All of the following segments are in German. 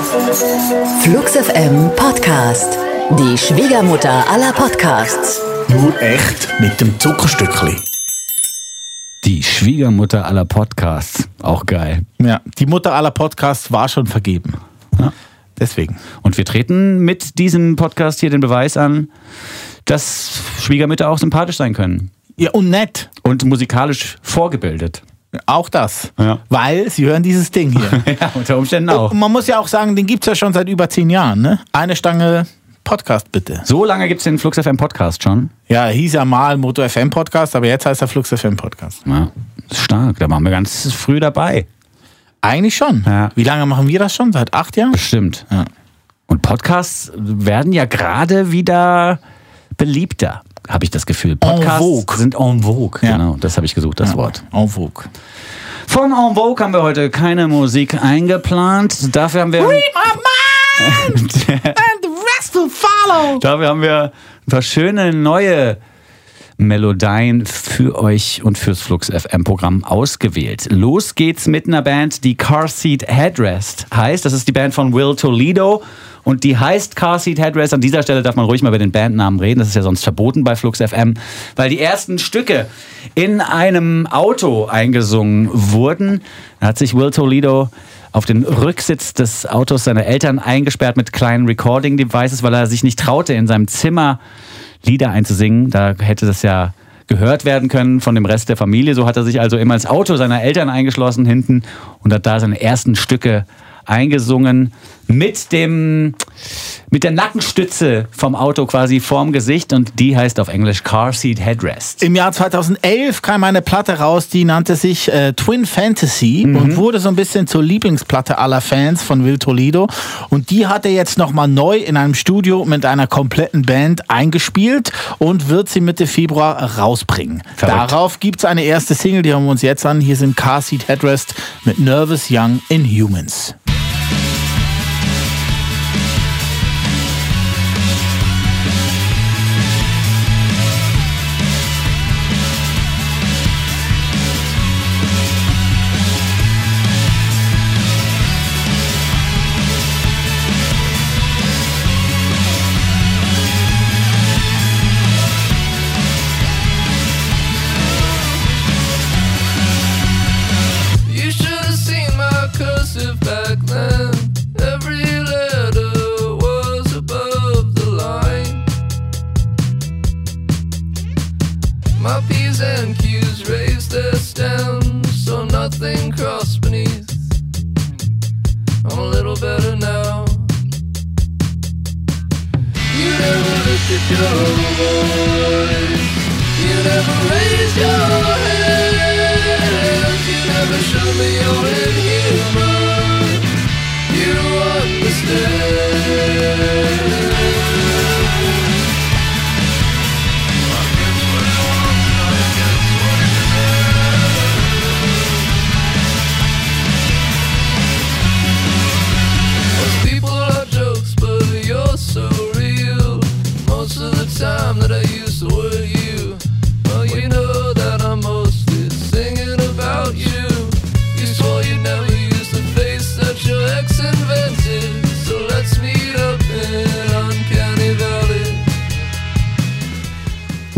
Flux FM Podcast. Die Schwiegermutter aller Podcasts. Nur echt mit dem Zuckerstückli. Die Schwiegermutter aller Podcasts. Auch geil. Ja, die Mutter aller Podcasts war schon vergeben. Ja. Deswegen. Und wir treten mit diesem Podcast hier den Beweis an, dass Schwiegermütter auch sympathisch sein können. Ja, und nett. Und musikalisch vorgebildet. Auch das. Ja. Weil sie hören dieses Ding hier. Ja, unter Umständen auch. Und man muss ja auch sagen, den gibt es ja schon seit über zehn Jahren. Ne? Eine Stange Podcast bitte. So lange gibt es den Flux FM Podcast schon. Ja, hieß ja mal Moto FM Podcast, aber jetzt heißt er Flux FM Podcast. Ja, ist stark. Da waren wir ganz früh dabei. Eigentlich schon. Ja. Wie lange machen wir das schon? Seit acht Jahren? Bestimmt. Ja. Und Podcasts werden ja gerade wieder beliebter, habe ich das Gefühl. Podcasts vogue. sind en vogue. Ja. Genau, das habe ich gesucht, das Wort. En vogue. Von En Vogue haben wir heute keine Musik eingeplant. Dafür haben wir, my mind and the rest will follow. dafür haben wir ein paar schöne neue Melodien für euch und fürs Flux FM Programm ausgewählt. Los geht's mit einer Band, die Car Seat Headrest heißt. Das ist die Band von Will Toledo und die heißt Car Seat Headrest. An dieser Stelle darf man ruhig mal über den Bandnamen reden. Das ist ja sonst verboten bei Flux FM, weil die ersten Stücke in einem Auto eingesungen wurden. Da hat sich Will Toledo auf den Rücksitz des Autos seiner Eltern eingesperrt mit kleinen Recording Devices, weil er sich nicht traute, in seinem Zimmer Lieder einzusingen. Da hätte das ja gehört werden können von dem Rest der Familie. So hat er sich also immer ins Auto seiner Eltern eingeschlossen hinten und hat da seine ersten Stücke eingesungen mit dem mit der Nackenstütze vom Auto quasi vorm Gesicht und die heißt auf Englisch Car Seat Headrest. Im Jahr 2011 kam eine Platte raus, die nannte sich äh, Twin Fantasy und wurde so ein bisschen zur Lieblingsplatte aller Fans von Will Toledo. Und die hat er jetzt nochmal neu in einem Studio mit einer kompletten Band eingespielt und wird sie Mitte Februar rausbringen. Verrückt. Darauf gibt es eine erste Single, die hören wir uns jetzt an. Hier sind Car Seat Headrest mit Nervous Young Inhumans. Lifted your voice. You never raised your hands. You never showed me you're inhuman. You understand.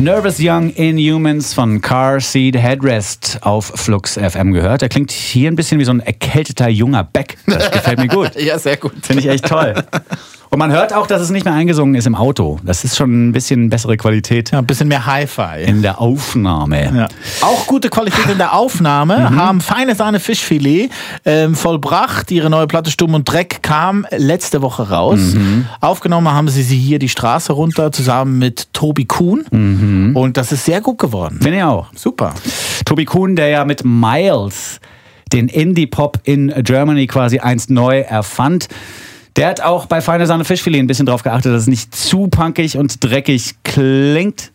Nervous Young Inhumans von Car Seat Headrest auf Flux FM gehört. Er klingt hier ein bisschen wie so ein erkälteter junger Beck. Das gefällt mir gut. Ja, sehr gut. Finde ich echt toll. Und man hört auch, dass es nicht mehr eingesungen ist im Auto. Das ist schon ein bisschen bessere Qualität Ja, ein bisschen mehr Hi-Fi. in der Aufnahme. Ja. Auch gute Qualität in der Aufnahme, haben feine Sahne Fischfilet ähm, vollbracht. Ihre neue Platte Stumm und Dreck kam letzte Woche raus. Aufgenommen haben sie sie hier die Straße runter zusammen mit Tobi Kuhn. Und das ist sehr gut geworden. Finde ich auch. Super. Tobi Kuhn, der ja mit Miles den Indie-Pop in Germany quasi einst neu erfand. Der hat auch bei Feine Sahne Fischfilet ein bisschen drauf geachtet, dass es nicht zu punkig und dreckig klingt.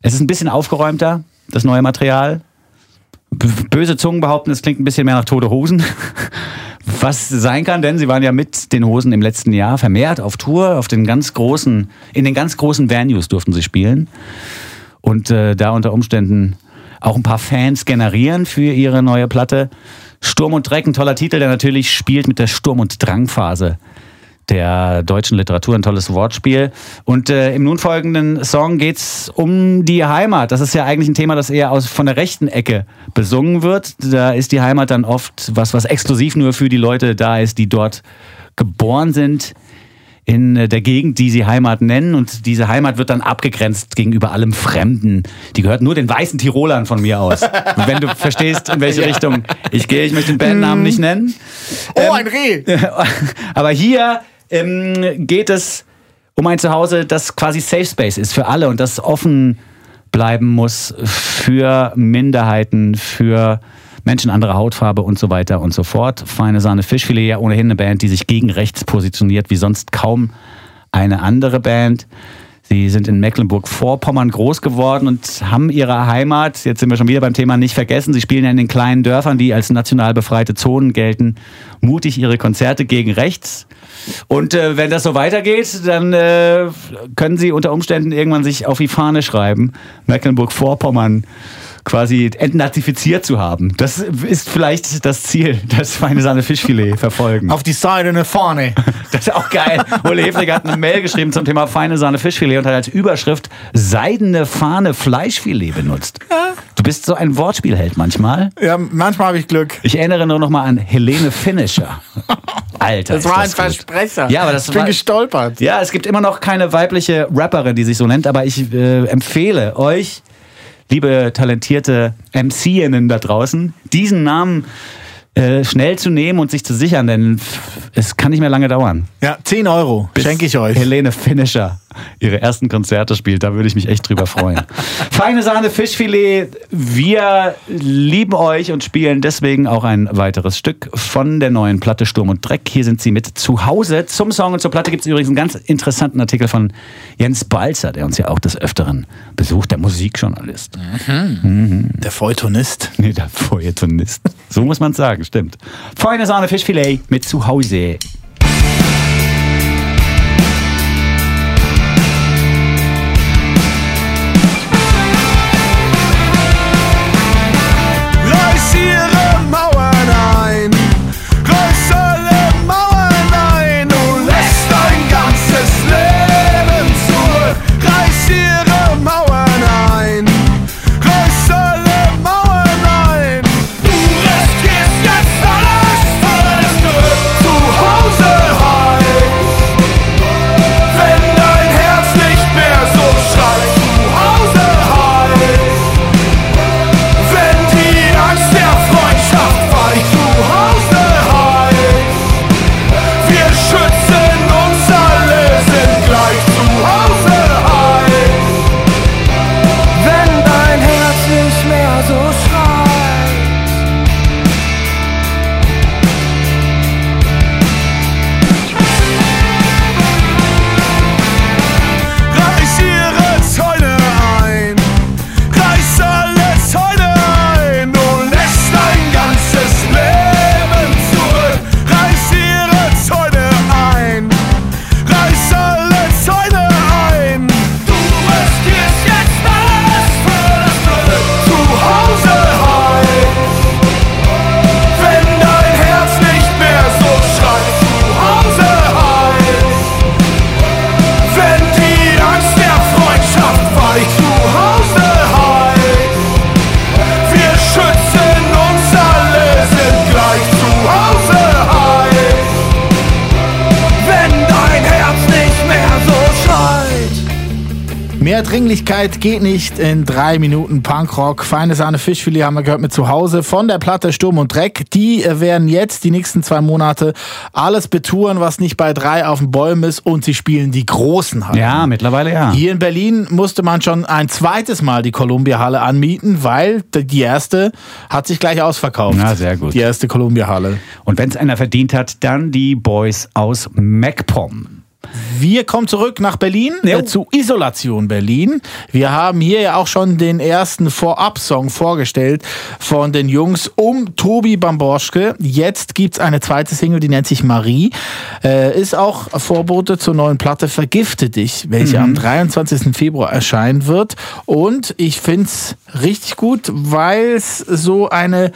Es ist ein bisschen aufgeräumter, das neue Material. Böse Zungen behaupten, es klingt ein bisschen mehr nach Tote Hosen. Was sein kann, denn sie waren ja mit den Hosen im letzten Jahr vermehrt auf Tour, auf den ganz großen, in den ganz großen Venues durften sie spielen. Und äh, da unter Umständen auch ein paar Fans generieren für ihre neue Platte. Sturm und Dreck, ein toller Titel, der natürlich spielt mit der Sturm- und Drangphase der deutschen Literatur, ein tolles Wortspiel. Und äh, im nun folgenden Song geht's um die Heimat. Das ist ja eigentlich ein Thema, das eher aus, von der rechten Ecke besungen wird. Da ist die Heimat dann oft was, was exklusiv nur für die Leute da ist, die dort geboren sind in der Gegend, die sie Heimat nennen. Und diese Heimat wird dann abgegrenzt gegenüber allem Fremden. Die gehört nur den weißen Tirolern von mir aus. Und wenn du verstehst, in welche Richtung ich gehe, ich möchte den Bandnamen nicht nennen. Oh, ein Reh! Aber hier ähm, geht es um ein Zuhause, das quasi Safe Space ist für alle und das offen bleiben muss für Minderheiten, für Menschen anderer Hautfarbe und so weiter und so fort. Feine Sahne Fischfilet, ja ohnehin eine Band, die sich gegen rechts positioniert, wie sonst kaum eine andere Band. Sie sind in Mecklenburg-Vorpommern groß geworden und haben ihre Heimat, jetzt sind wir schon wieder beim Thema, nicht vergessen. Sie spielen ja in den kleinen Dörfern, die als national befreite Zonen gelten, mutig ihre Konzerte gegen rechts. Und äh, wenn das so weitergeht, dann äh, können sie unter Umständen irgendwann sich auf die Fahne schreiben, Mecklenburg-Vorpommern quasi entnazifiziert zu haben. Das ist vielleicht das Ziel, das feine Sahne Fischfilet verfolgen. Auf die Seite eine Fahne. Das ist auch geil. Ole Hefrig hat eine Mail geschrieben zum Thema feine Sahne Fischfilet und hat als Überschrift seidene Fahne Fleischfilet benutzt. Du bist so ein Wortspielheld manchmal. Ja, manchmal habe ich Glück. Ich erinnere nur noch mal an Helene Finisher. Alter. Das ist war ein gut. Versprecher. Ja, aber das ich bin war- gestolpert. Ja, es gibt immer noch keine weibliche Rapperin, die sich so nennt, aber ich äh, empfehle euch, liebe talentierte MCinnen da draußen, diesen Namen äh, schnell zu nehmen und sich zu sichern, denn es kann nicht mehr lange dauern. Ja, 10 Euro bis schenke ich euch. Helene Finisher ihre ersten Konzerte spielt. Da würde ich mich echt drüber freuen. Feine Sahne Fischfilet. Wir lieben euch und spielen deswegen auch ein weiteres Stück von der neuen Platte Sturm und Dreck. Hier sind sie mit zu Hause. Zum Song und zur Platte gibt es übrigens einen ganz interessanten Artikel von Jens Balzer, der uns ja auch des Öfteren besucht, der Musikjournalist. Der Feuilletonist. Nee, der Feuilletonist. So muss man sagen, stimmt. Feine Sahne Fischfilet mit zu Hause. Dringlichkeit geht nicht in drei Minuten Punkrock. Feine Sahne Fischfilet haben wir gehört mit zu Hause von der Platte Sturm und Dreck. Die äh, werden jetzt die nächsten zwei Monate alles betouren, was nicht bei drei auf den Bäumen ist und sie spielen die großen Hallen. Ja, mittlerweile ja. Hier in Berlin musste man schon ein zweites Mal die Columbia-Halle anmieten, weil die erste hat sich gleich ausverkauft. Na, sehr gut. Die erste Columbia-Halle. Und wenn es einer verdient hat, dann die Boys aus MacPom. Wir kommen zurück nach Berlin, äh, zu Isolation Berlin. Wir haben hier ja auch schon den ersten Vorab-Song vorgestellt von den Jungs um Tobi Bamborschke. Jetzt gibt's eine zweite Single, die nennt sich Marie. Äh, ist auch Vorbote zur neuen Platte Vergifte dich, welche am 23. Februar erscheinen wird. Und ich find's richtig gut, weil es so eine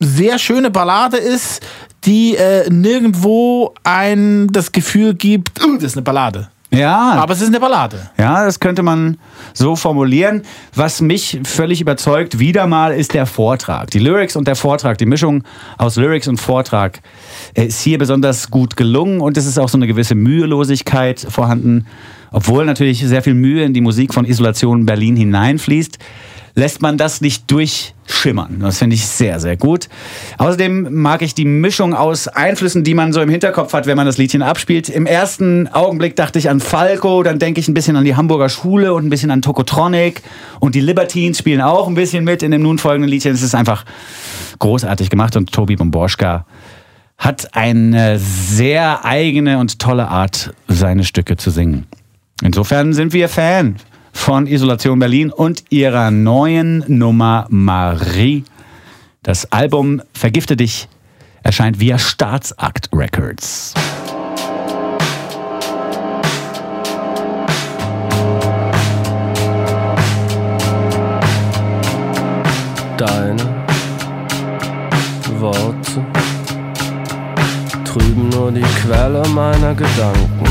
sehr schöne Ballade ist, die äh, nirgendwo ein das Gefühl gibt, "Uh, das ist eine Ballade. Ja, Aber es ist eine Ballade. Ja, das könnte man so formulieren. Was mich völlig überzeugt, wieder mal, ist der Vortrag. Die Lyrics und der Vortrag, die Mischung aus Lyrics und Vortrag äh, ist hier besonders gut gelungen und es ist auch so eine gewisse Mühelosigkeit vorhanden. Obwohl natürlich sehr viel Mühe in die Musik von Isolation Berlin hineinfließt, lässt man das nicht durchschimmern. Das finde ich sehr, sehr gut. Außerdem mag ich die Mischung aus Einflüssen, die man so im Hinterkopf hat, wenn man das Liedchen abspielt. Im ersten Augenblick dachte ich an Falco, dann denke ich ein bisschen an die Hamburger Schule und ein bisschen an Tokotronic. Und die Libertines spielen auch ein bisschen mit in dem nun folgenden Liedchen. Es ist einfach großartig gemacht und Tobi Bomborschka hat eine sehr eigene und tolle Art, seine Stücke zu singen. Insofern sind wir Fan von Isolation Berlin und ihrer neuen Nummer Marie. Das Album Vergifte dich erscheint via Staatsakt Records. Deine Worte trüben nur die Quelle meiner Gedanken,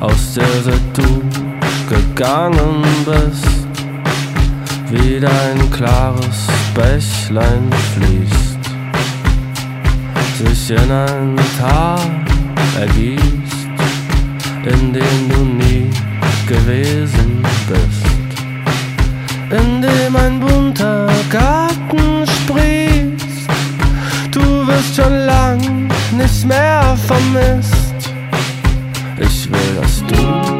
aus der seit du gegangen bist, wieder ein klares Bächlein fließt, sich in ein Tal ergießt, in dem du nie gewesen bist in dem ein bunter Garten sprießt. Du wirst schon lang nicht mehr vermisst. Ich will, dass du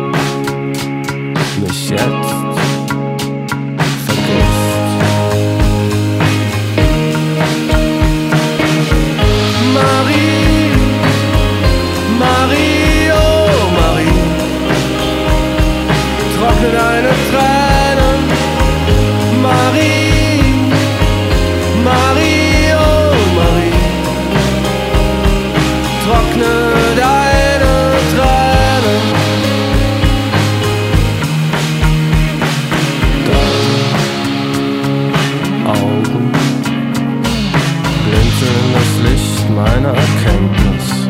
Erkenntnis,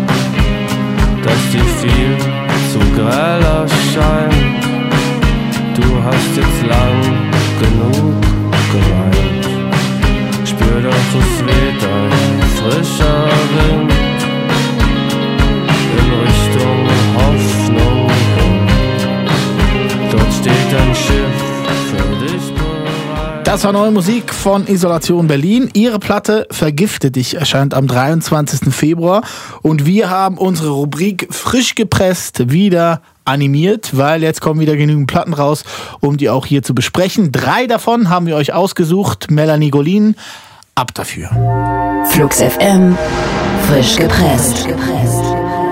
dass dir viel zu grell erscheint. Du hast jetzt lang genug geweint. Spür doch, es weht ein frischer Wind in Richtung Hoffnung. Dort steht ein Schiff. Das war neue Musik von Isolation Berlin. Ihre Platte Vergifte dich erscheint am 23. Februar und wir haben unsere Rubrik frisch gepresst wieder animiert, weil jetzt kommen wieder genügend Platten raus, um die auch hier zu besprechen. Drei davon haben wir euch ausgesucht. Melanie Golin, ab dafür. Flux FM, frisch gepresst.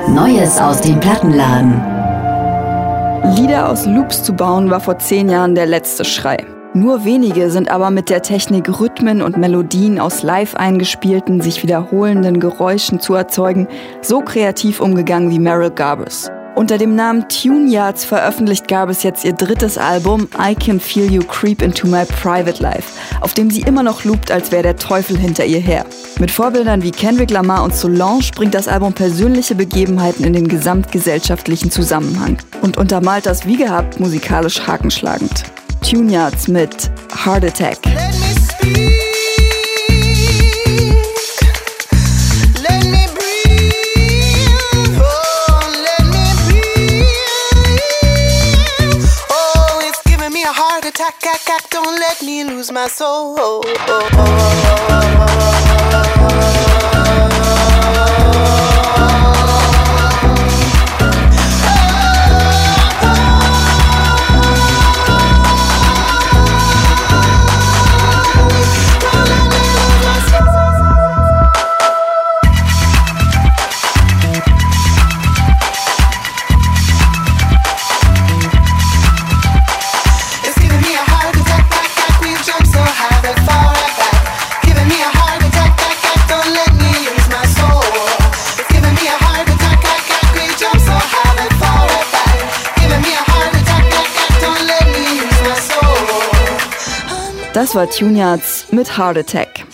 Neues aus dem Plattenladen. Lieder aus Loops zu bauen war vor zehn Jahren der letzte Schrei. Nur wenige sind aber mit der Technik Rhythmen und Melodien aus live eingespielten, sich wiederholenden Geräuschen zu erzeugen, so kreativ umgegangen wie Meryl Garbus. Unter dem Namen Tune Yards veröffentlicht Garbus jetzt ihr drittes Album I Can Feel You Creep Into My Private Life, auf dem sie immer noch loopt, als wäre der Teufel hinter ihr her. Mit Vorbildern wie Kendrick Lamar und Solange bringt das Album persönliche Begebenheiten in den gesamtgesellschaftlichen Zusammenhang und untermalt das wie gehabt musikalisch hakenschlagend. Tune Yards mit Heart Attack. Let me speak. Let me breathe. Oh, let me breathe. Oh, Das war Tune Yards mit Heart Attack.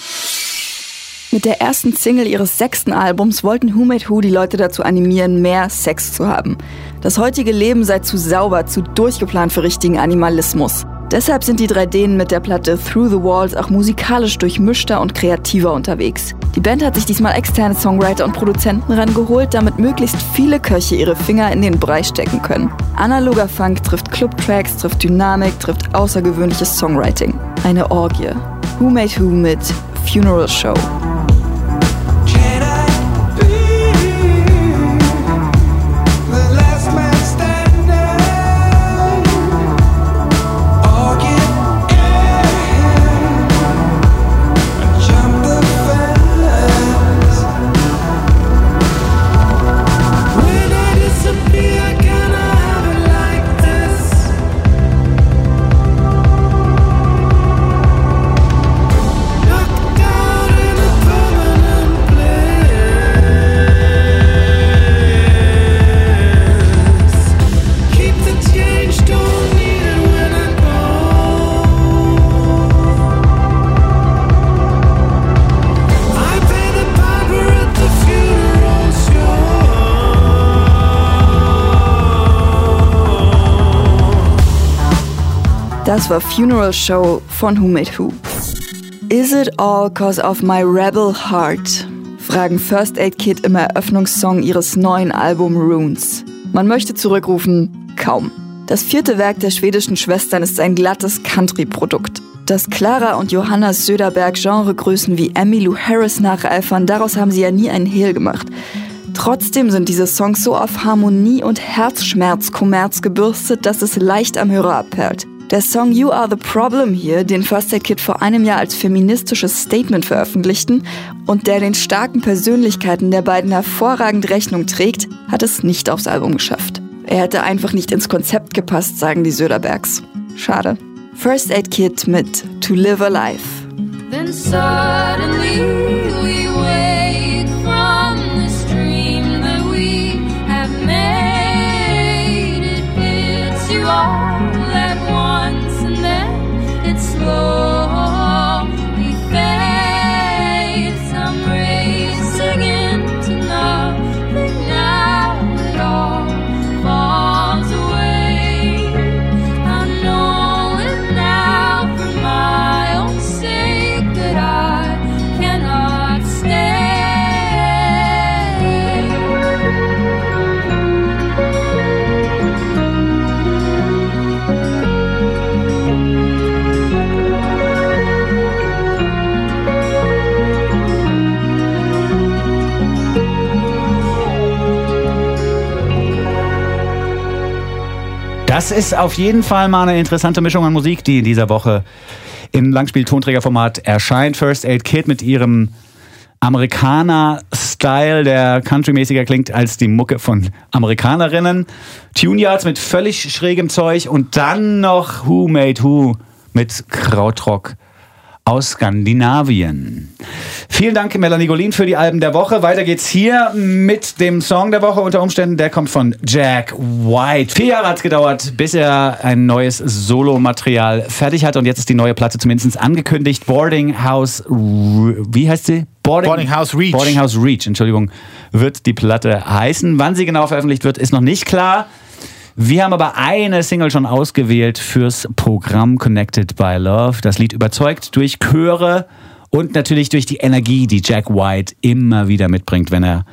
Mit der ersten Single ihres sechsten Albums wollten Who Made Who die Leute dazu animieren, mehr Sex zu haben. Das heutige Leben sei zu sauber, zu durchgeplant für richtigen Animalismus. Deshalb sind die drei Dänen mit der Platte Through the Walls auch musikalisch durchmischter und kreativer unterwegs. Die Band hat sich diesmal externe Songwriter und Produzenten rangeholt, damit möglichst viele Köche ihre Finger in den Brei stecken können. Analoger Funk trifft Clubtracks, trifft Dynamik, trifft außergewöhnliches Songwriting. Eine Orgie. Who Made Who mit Funeral Show. Das war Funeral Show von Who Made Who. Is it all cause of my rebel heart? Fragen First Aid Kid im Eröffnungssong ihres neuen Album Runes. Man möchte zurückrufen, kaum. Das vierte Werk der schwedischen Schwestern ist ein glattes Country-Produkt. Dass Clara und Johanna Söderberg Genregrößen wie Emmylou Harris nacheifern, daraus haben sie ja nie einen Hehl gemacht. Trotzdem sind diese Songs so auf Harmonie und Herzschmerz-Kommerz gebürstet, dass es leicht am Hörer abperlt. Der Song You Are the Problem hier, den First Aid Kid vor einem Jahr als feministisches Statement veröffentlichten und der den starken Persönlichkeiten der beiden hervorragend Rechnung trägt, hat es nicht aufs Album geschafft. Er hätte einfach nicht ins Konzept gepasst, sagen die Söderbergs. Schade. First Aid Kid mit To Live a Life. glory. Das ist auf jeden Fall mal eine interessante Mischung an Musik, die in dieser Woche im Langspiel-Tonträgerformat erscheint. First Aid Kid mit ihrem Amerikaner-Style, der countrymäßiger klingt als die Mucke von Amerikanerinnen. Tune Yards mit völlig schrägem Zeug und dann noch Who Made Who mit Krautrock aus Skandinavien. Vielen Dank, Melanie Golin, für die Alben der Woche. Weiter geht's hier mit dem Song der Woche unter Umständen. Der kommt von Jack White. Vier Jahre hat's gedauert, bis er ein neues Solomaterial fertig hat. Und jetzt ist die neue Platte zumindest angekündigt. Boarding House, wie heißt sie? Boarding House Reach. Boarding House Reach, Entschuldigung, wird die Platte heißen. Wann sie genau veröffentlicht wird, ist noch nicht klar. Wir haben aber eine Single schon ausgewählt fürs Programm Connected by Love. Das Lied überzeugt durch Chöre und natürlich durch die Energie, die Jack White immer wieder mitbringt, wenn er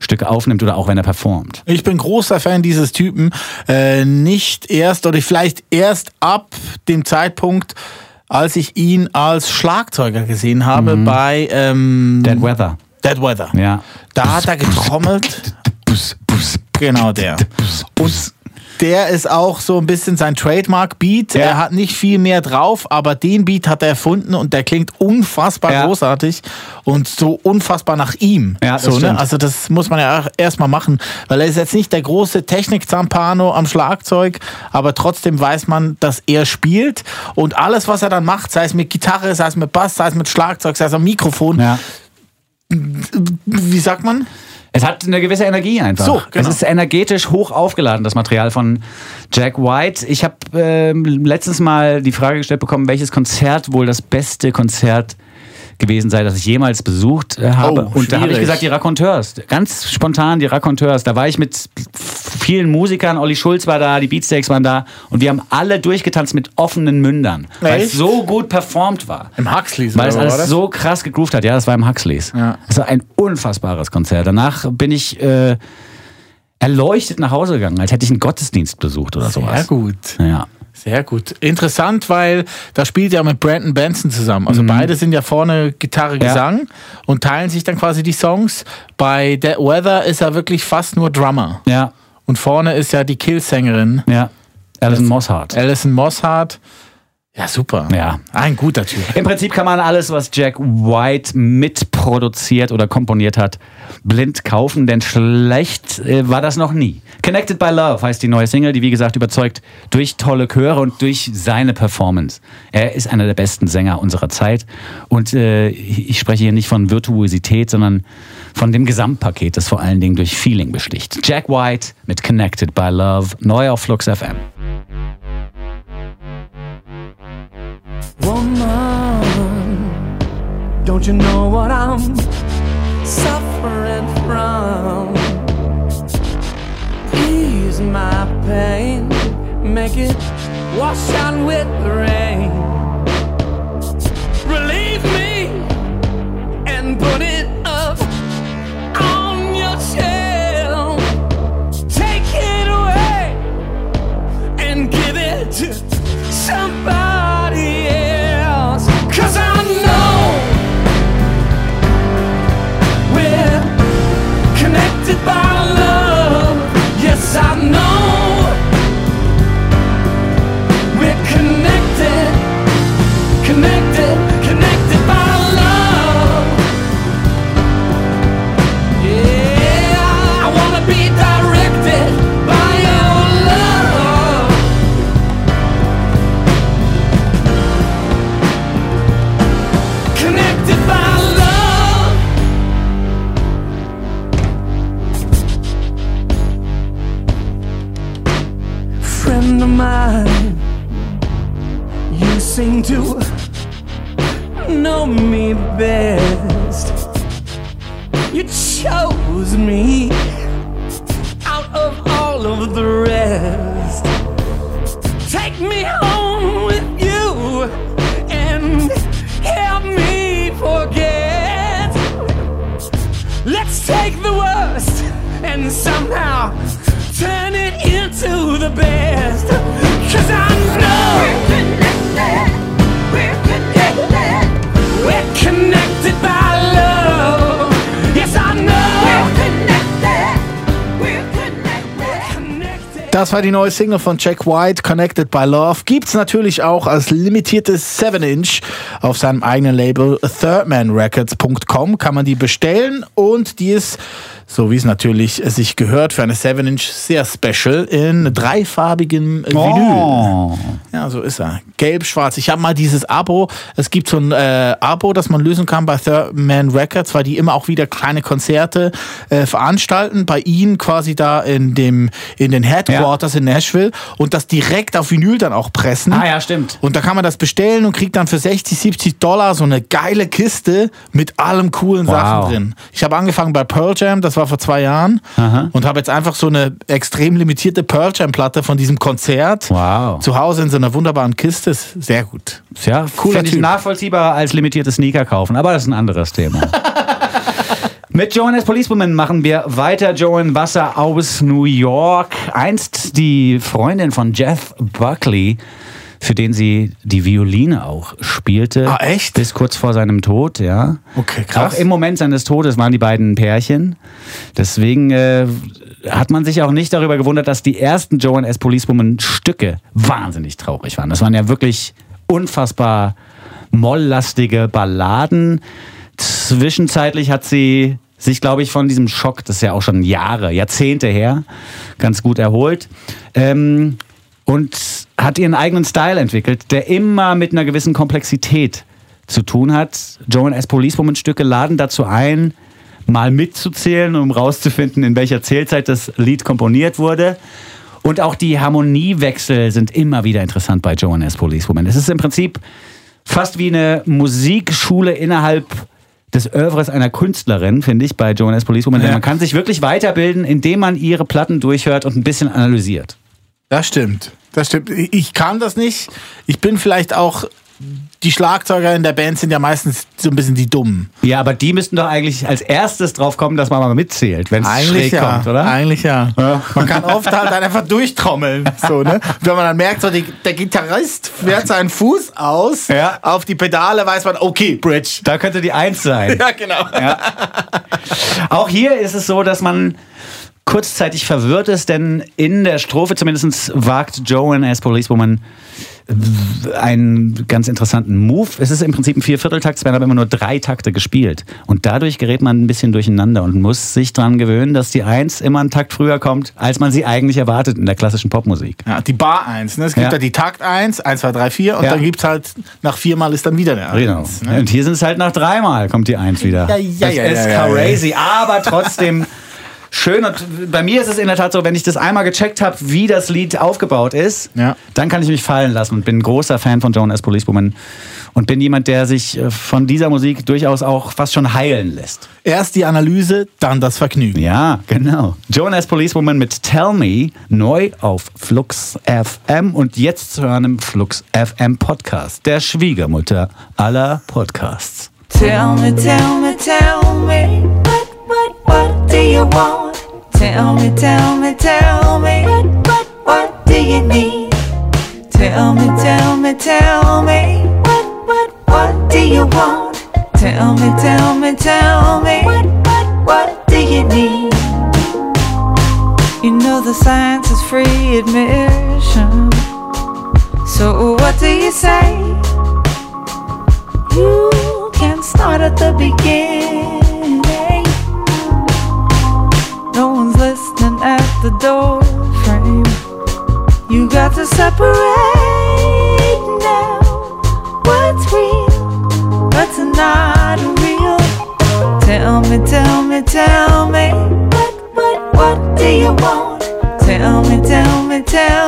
Stücke aufnimmt oder auch wenn er performt. Ich bin großer Fan dieses Typen. Äh, nicht erst oder vielleicht erst ab dem Zeitpunkt, als ich ihn als Schlagzeuger gesehen habe bei ähm, Dead Weather. Dead Weather. Ja. Da hat er getrommelt. Genau der. Und der ist auch so ein bisschen sein Trademark-Beat. Ja. Er hat nicht viel mehr drauf, aber den Beat hat er erfunden und der klingt unfassbar Ja. großartig und so unfassbar nach ihm. Ja, das so, ne? Also das muss man ja auch erstmal machen, weil er ist jetzt nicht der große Technik-Zampano am Schlagzeug, aber trotzdem weiß man, dass er spielt und alles, was er dann macht, sei es mit Gitarre, sei es mit Bass, sei es mit Schlagzeug, sei es am Mikrofon, wie sagt man? Es hat eine gewisse Energie einfach. So, genau. Es ist energetisch hoch aufgeladen, das Material von Jack White. Ich habe ähm, letztens mal die Frage gestellt bekommen, welches Konzert wohl das beste Konzert gewesen sei, das ich jemals besucht äh, habe. Oh, Und da habe ich gesagt, die Raconteurs. Ganz spontan die Raconteurs. Da war ich mit vielen Musikern, Olli Schulz war da, die Beatsteaks waren da und wir haben alle durchgetanzt mit offenen Mündern, weil es so gut performt war. Im Huxleys, Weil es alles das? so krass gegroovt hat. Ja, das war im Huxleys. Ja. Es war ein unfassbares Konzert. Danach bin ich äh, erleuchtet nach Hause gegangen, als hätte ich einen Gottesdienst besucht oder sowas. Sehr gut. Ja. Sehr gut. Interessant, weil da spielt er mit Brandon Benson zusammen. Also beide sind ja vorne Gitarre, Mhm. Ja. Gesang und teilen sich dann quasi die Songs. Bei Dead Weather ist er wirklich fast nur Drummer. Ja, Und vorne ist ja die Kill-Sängerin ja. Alison Mosshart. Alison Mosshart. Ja, super. Ja. Ein guter Typ. Im Prinzip kann man alles, was Jack White mitproduziert oder komponiert hat, blind kaufen, denn schlecht äh, war das noch nie. Connected by Love heißt die neue Single, die wie gesagt überzeugt durch tolle Chöre und durch seine Performance. Er ist einer der besten Sänger unserer Zeit und äh, ich spreche hier nicht von Virtuosität, sondern von dem Gesamtpaket, das vor allen Dingen durch Feeling besticht. Jack White mit Connected by Love, neu auf Flux FM. Woman, don't you know what I'm suffering from? Ease my pain, make it wash out with the rain. Relieve me and put it up on your shelf. Take it away and give it to Das war die neue Single von Jack White, Connected by Love. Gibt's natürlich auch als limitiertes 7-Inch auf seinem eigenen Label thirdmanrecords.com. Kann man die bestellen und die ist, so wie es natürlich sich gehört, für eine 7-Inch sehr special in dreifarbigem Vinyl. Oh. Ja, so ist er. Gelb-schwarz. Ich habe mal dieses Abo. Es gibt so ein äh, Abo, das man lösen kann bei Third Man Records, weil die immer auch wieder kleine Konzerte äh, veranstalten. Bei ihnen quasi da in dem in den Headquarters in Nashville und das direkt auf Vinyl dann auch pressen. Ah ja, stimmt. Und da kann man das bestellen und kriegt dann für 60, 70 Dollar so eine geile Kiste mit allem coolen Wow. Sachen drin. Ich habe angefangen bei Pearl Jam, das war vor zwei Jahren, Aha. und habe jetzt einfach so eine extrem limitierte Pearl Jam Platte von diesem Konzert Wow. zu Hause in so einer wunderbaren Kiste. Ist Sehr gut. Ja, Cooler finde ich nachvollziehbar als limitierte Sneaker kaufen, aber das ist ein anderes Thema. Mit Joan S. Policewoman machen wir weiter. Joan Wasser aus New York. Einst die Freundin von Jeff Buckley, für den sie die Violine auch spielte. Ah, echt? Bis kurz vor seinem Tod, ja. Okay, krass. Auch im Moment seines Todes waren die beiden Pärchen. Deswegen äh, hat man sich auch nicht darüber gewundert, dass die ersten Joan S. Policewoman Stücke wahnsinnig traurig waren. Das waren ja wirklich unfassbar molllastige Balladen. Zwischenzeitlich hat sie sich, glaube ich, von diesem Schock, das ist ja auch schon Jahre, Jahrzehnte her, ganz gut erholt. Ähm, und hat ihren eigenen Style entwickelt, der immer mit einer gewissen Komplexität zu tun hat. Joan S. Policewoman Stücke laden dazu ein, mal mitzuzählen, um rauszufinden, in welcher Zählzeit das Lied komponiert wurde. Und auch die Harmoniewechsel sind immer wieder interessant bei Joan S. Police Woman. Es ist im Prinzip fast wie eine Musikschule innerhalb des Oeuvres einer Künstlerin, finde ich, bei Joan S. Police Woman. Denn Ja. man kann sich wirklich weiterbilden, indem man ihre Platten durchhört und ein bisschen analysiert. Das stimmt. Das stimmt. Ich kann das nicht. Ich bin vielleicht auch. Die Schlagzeuger in der Band sind ja meistens so ein bisschen die Dummen. Ja, aber die müssten doch eigentlich als erstes drauf kommen, dass man mal mitzählt, wenn es Eigentlich schräg ja. kommt, oder? Eigentlich ja. Man kann oft halt einfach durchtrommeln. So, ne? Wenn man dann merkt, so die, der Gitarrist fährt seinen Fuß aus Ja. auf die Pedale, weiß man, okay, Bridge. Da könnte die Eins sein. Ja, genau. Auch hier ist es so, dass man kurzzeitig verwirrt ist, denn in der Strophe zumindest wagt Joan as Police Woman einen ganz interessanten Move. Es ist im Prinzip ein Viervierteltakt, es werden aber immer nur drei Takte gespielt. Und dadurch gerät man ein bisschen durcheinander und muss sich daran gewöhnen, dass die Eins immer einen Takt früher kommt, als man sie eigentlich erwartet in der klassischen Popmusik. Ja, die Bar 1. Ne? Es gibt Ja. ja. die Takt 1, 1, 2, 3, 4 und Ja. dann gibt es halt nach viermal ist dann wieder der 1. Genau. Ne? Und hier sind es halt nach dreimal, kommt die Eins wieder. Ja, ja, das ja, ist ja, crazy, aber trotzdem schön. Und bei mir ist es in der Tat so, wenn ich das einmal gecheckt habe, wie das Lied aufgebaut ist, Ja. dann kann ich mich fallen lassen und bin ein großer Fan von Joan S. Police Woman und bin jemand, der sich äh, von dieser Musik durchaus auch fast schon heilen lässt. Erst die Analyse, dann das Vergnügen. Ja, genau. Joan S. Police Woman mit Tell Me, neu auf Flux FM und jetzt zu hören im Flux FM Podcast, der Schwiegermutter aller Podcasts. Tell me, tell me, tell me, what, what, do you want? Tell me, tell me, tell me, what, what, what do you need? Tell me, tell me, tell me, what, what, what do you want? Tell me, tell me, tell me, what, what, what do you need? You know the science is free admission. So what do you say? You can start at the beginning. No one's listening at the door frame. You got to separate now. What's real? What's not real? Tell me, tell me, tell me. What, what, what do you want? Tell me, tell me, tell me.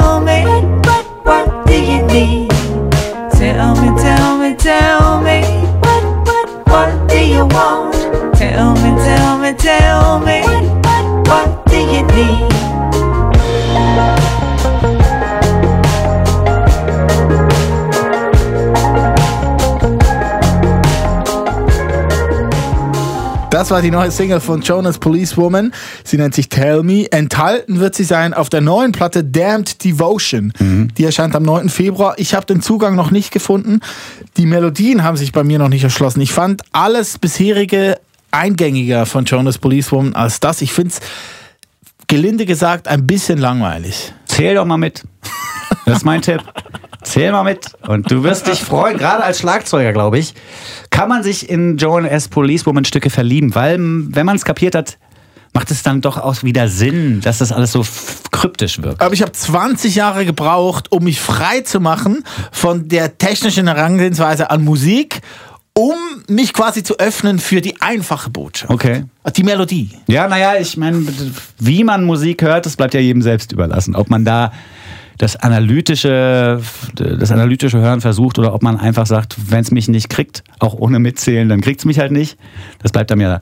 Das war die neue Single von Jonas Police Woman. Sie nennt sich Tell Me. Enthalten wird sie sein auf der neuen Platte Damned Devotion. Die erscheint am 9. Februar. Ich habe den Zugang noch nicht gefunden. Die Melodien haben sich bei mir noch nicht erschlossen. Ich fand alles bisherige eingängiger von Jonas Police Woman als das. Ich finde es gelinde gesagt ein bisschen langweilig. Zähl doch mal mit. Das ist mein Tipp. Zähl mal mit und du wirst dich freuen. Gerade als Schlagzeuger, glaube ich, kann man sich in Joan S. Police Woman Stücke verlieben, weil wenn man es kapiert hat, macht es dann doch auch wieder Sinn, dass das alles so kryptisch wirkt. Aber ich habe 20 Jahre gebraucht, um mich frei zu machen von der technischen Herangehensweise an Musik, um mich quasi zu öffnen für die einfache Botschaft. Okay. Die Melodie. Ja, naja, ich meine, wie man Musik hört, das bleibt ja jedem selbst überlassen. Ob man da das analytische, das analytische Hören versucht oder ob man einfach sagt, wenn es mich nicht kriegt, auch ohne mitzählen, dann kriegt es mich halt nicht. Das bleibt einem ja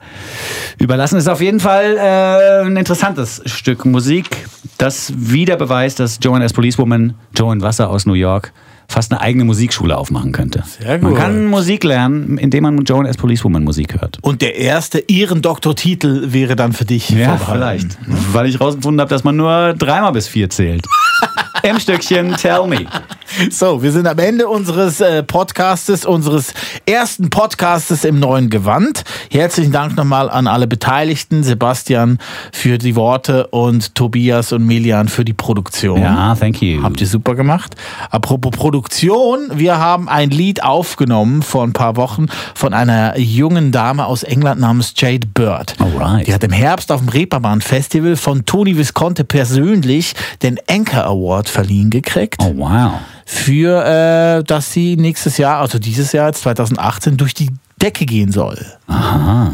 überlassen. Ist auf jeden Fall äh, ein interessantes Stück Musik, das wieder beweist, dass Joan S. Policewoman, Joan Wasser aus New York, fast eine eigene Musikschule aufmachen könnte. Sehr Man gut. kann Musik lernen, indem man Joan S. Policewoman Musik hört. Und der erste Ehrendoktortitel wäre dann für dich Ja, vielleicht. Weil ich rausgefunden habe, dass man nur dreimal bis vier zählt. Im Stückchen Tell Me. So, wir sind am Ende unseres äh, Podcastes, unseres ersten Podcastes im neuen Gewand. Herzlichen Dank nochmal an alle Beteiligten, Sebastian für die Worte und Tobias und Milian für die Produktion. Ja, thank you. Habt ihr super gemacht. Apropos Produktion, wir haben ein Lied aufgenommen vor ein paar Wochen von einer jungen Dame aus England namens Jade Bird. Alright. Die hat im Herbst auf dem Reeperbahn Festival von Tony Visconti persönlich den Anchor Award verliehen gekriegt. Oh, wow. Für, äh, dass sie nächstes Jahr, also dieses Jahr, jetzt 2018, durch die Decke gehen soll.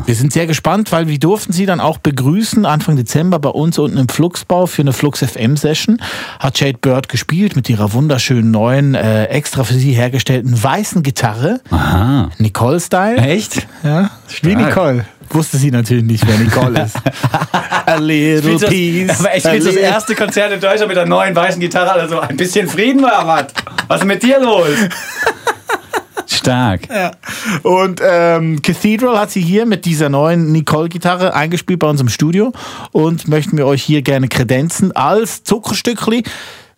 Wir sind sehr gespannt, weil wir durften sie dann auch begrüßen Anfang Dezember bei uns unten im Fluxbau für eine Flux FM Session. Hat Jade Bird gespielt mit ihrer wunderschönen neuen, äh, extra für sie hergestellten weißen Gitarre. Aha. Nicole Style. Echt? Ja, wie. Nicole. Wusste sie natürlich nicht, wer Nicole ist. A little das, piece. aber ich finde das erste Konzert in Deutschland mit der neuen weißen Gitarre, also ein bisschen Frieden war was. Was ist mit dir los? Stark. Und ähm, Cathedral hat sie hier mit dieser neuen Nicole-Gitarre eingespielt bei uns im Studio und möchten wir euch hier gerne kredenzen als Zuckerstückli,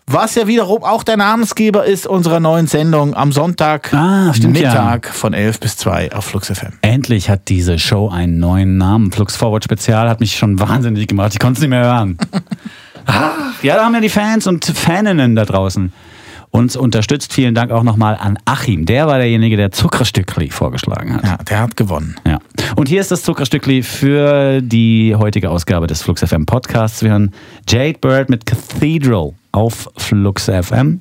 was ja wiederum auch der Namensgeber ist unserer neuen Sendung am Sonntag Ah, stimmt, Mittag von 11 bis 2 auf Flux FM. Endlich hat diese Show einen neuen Namen. Flux Forward Spezial hat mich schon wahnsinnig gemacht. Ich konnte es nicht mehr hören. Ach, ja, da haben ja die Fans und Faninnen da draußen uns unterstützt. Vielen Dank auch nochmal an Achim. Der war derjenige, der Zuckerstückli vorgeschlagen hat. Ja, der hat gewonnen. Ja. Und hier ist das Zuckerstückli für die heutige Ausgabe des Flux FM Podcasts. Wir hören Jade Bird mit Cathedral auf Flux FM.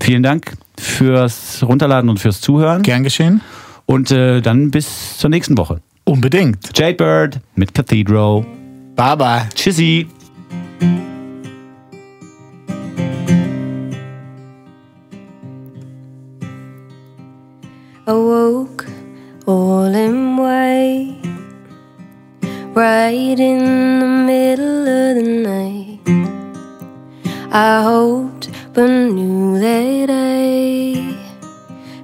Vielen Dank fürs Runterladen und fürs Zuhören. Gern geschehen. Und äh, dann bis zur nächsten Woche. Unbedingt. Jade Bird mit Cathedral. Bye bye. Tschüssi. Right in the middle of the night. I hoped, but knew that I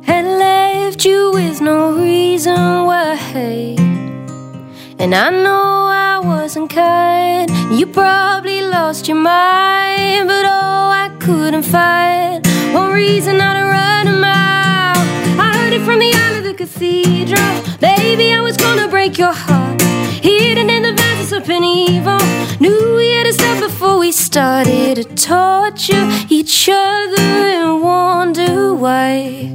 had left you with no reason why. And I know I wasn't kind. You probably lost your mind, but oh, I couldn't find one reason not to run a mile. I heard it from the aisle of the cathedral. Baby, I was gonna break your heart. Hidden in the vast of evil. Knew we had to stop before we started to torture each other and wonder why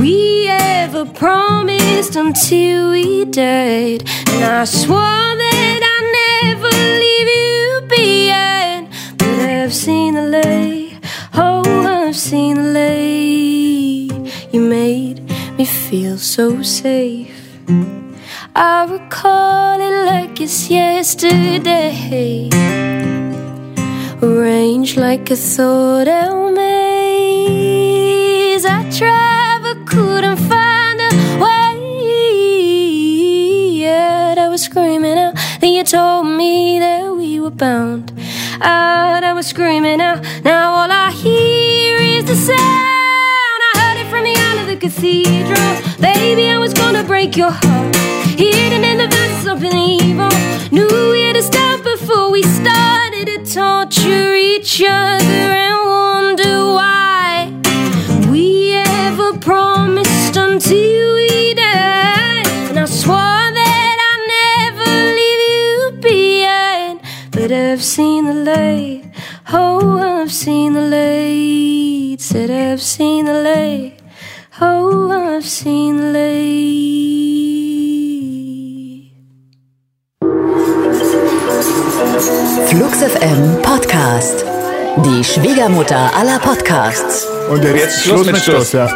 we ever promised until we died. And I swore that I'd never leave you behind. But I've seen the light, oh, I've seen the light. You made me feel so safe. I recall it like it's yesterday. Arranged like a thought out maze. I tried but couldn't find a way. Yet I was screaming out. Then you told me that we were bound. Out, I was screaming out. Now all I hear is the sound. I heard it from the aisle of the cathedral. Baby, I was gonna break your heart. Hidden in the vast of evil. Knew we had to stop before we started to torture each other and wonder why we ever promised until we Flux FM Podcast. Die Schwiegermutter aller Podcasts. Und jetzt, Schluss mit Schluss, ja.